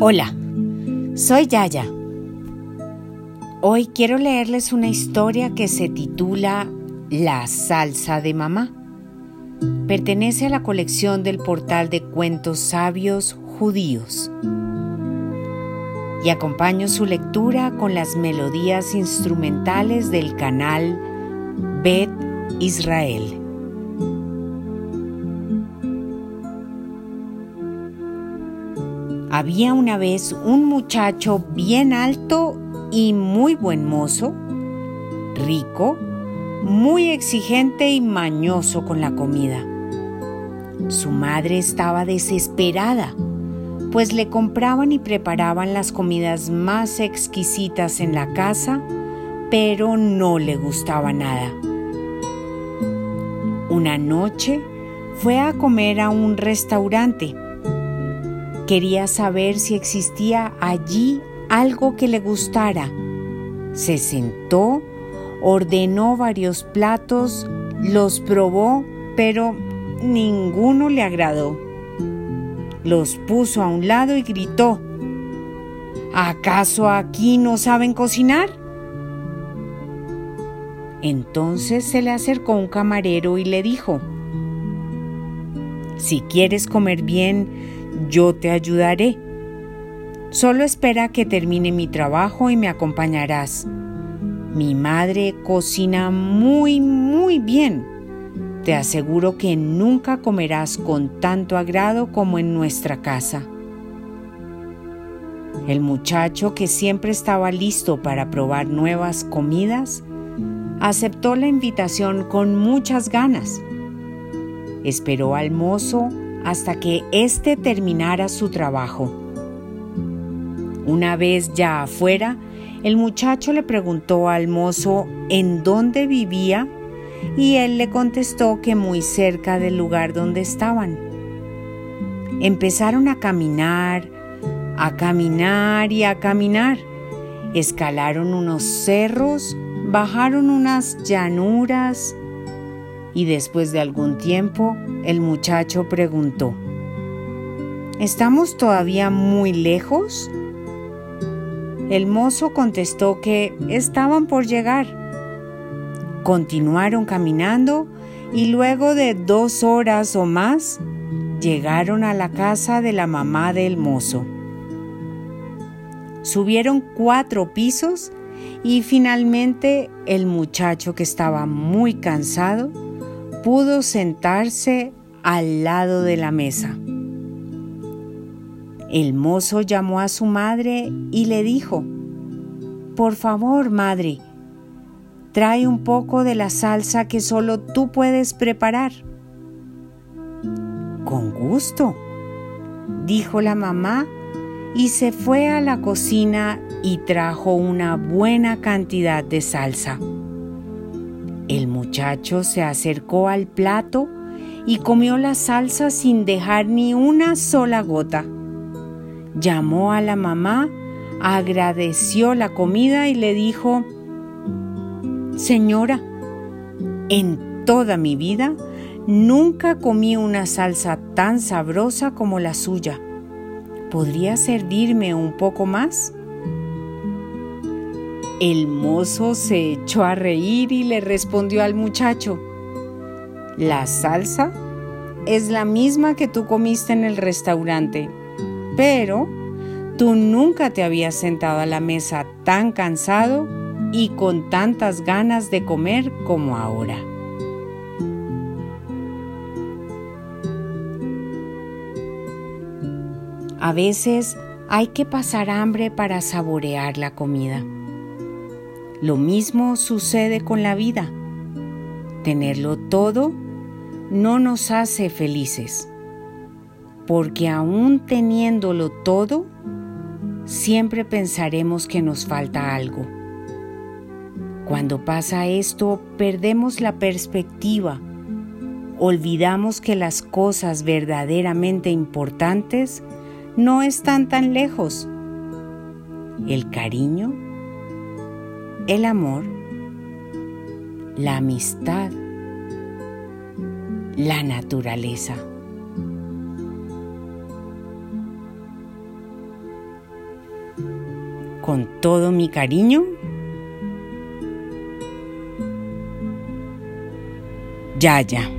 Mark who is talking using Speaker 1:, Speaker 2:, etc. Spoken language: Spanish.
Speaker 1: Hola, soy Yaya. Hoy quiero leerles una historia que se titula La salsa de mamá. Pertenece a la colección del portal de cuentos sabios judíos. Y acompaño su lectura con las melodías instrumentales del canal Bet Israel. Había una vez un muchacho bien alto y muy buen mozo, rico, muy exigente y mañoso con la comida. Su madre estaba desesperada, pues le compraban y preparaban las comidas más exquisitas en la casa, pero no le gustaba nada. Una noche fue a comer a un restaurante Quería saber si existía allí algo que le gustara. Se sentó, ordenó varios platos, los probó, pero ninguno le agradó. Los puso a un lado y gritó, ¿acaso aquí no saben cocinar? Entonces se le acercó un camarero y le dijo, Si quieres comer bien, yo te ayudaré. Solo espera que termine mi trabajo y me acompañarás. Mi madre cocina muy, muy bien. Te aseguro que nunca comerás con tanto agrado como en nuestra casa. El muchacho, que siempre estaba listo para probar nuevas comidas, aceptó la invitación con muchas ganas. Esperó al mozo hasta que éste terminara su trabajo. Una vez ya afuera, el muchacho le preguntó al mozo en dónde vivía y él le contestó que muy cerca del lugar donde estaban. Empezaron a caminar, a caminar y a caminar. Escalaron unos cerros, bajaron unas llanuras, y después de algún tiempo el muchacho preguntó, ¿Estamos todavía muy lejos? El mozo contestó que estaban por llegar. Continuaron caminando y luego de dos horas o más llegaron a la casa de la mamá del mozo. Subieron cuatro pisos y finalmente el muchacho que estaba muy cansado pudo sentarse al lado de la mesa. El mozo llamó a su madre y le dijo, Por favor, madre, trae un poco de la salsa que solo tú puedes preparar. Con gusto, dijo la mamá y se fue a la cocina y trajo una buena cantidad de salsa. Muchacho se acercó al plato y comió la salsa sin dejar ni una sola gota. Llamó a la mamá, agradeció la comida y le dijo, Señora, en toda mi vida nunca comí una salsa tan sabrosa como la suya. ¿Podría servirme un poco más? El mozo se echó a reír y le respondió al muchacho, La salsa es la misma que tú comiste en el restaurante, pero tú nunca te habías sentado a la mesa tan cansado y con tantas ganas de comer como ahora. A veces hay que pasar hambre para saborear la comida. Lo mismo sucede con la vida. Tenerlo todo no nos hace felices, porque aún teniéndolo todo, siempre pensaremos que nos falta algo. Cuando pasa esto, perdemos la perspectiva, olvidamos que las cosas verdaderamente importantes no están tan lejos. El cariño, el amor, la amistad, la naturaleza. con todo mi cariño. Yaya.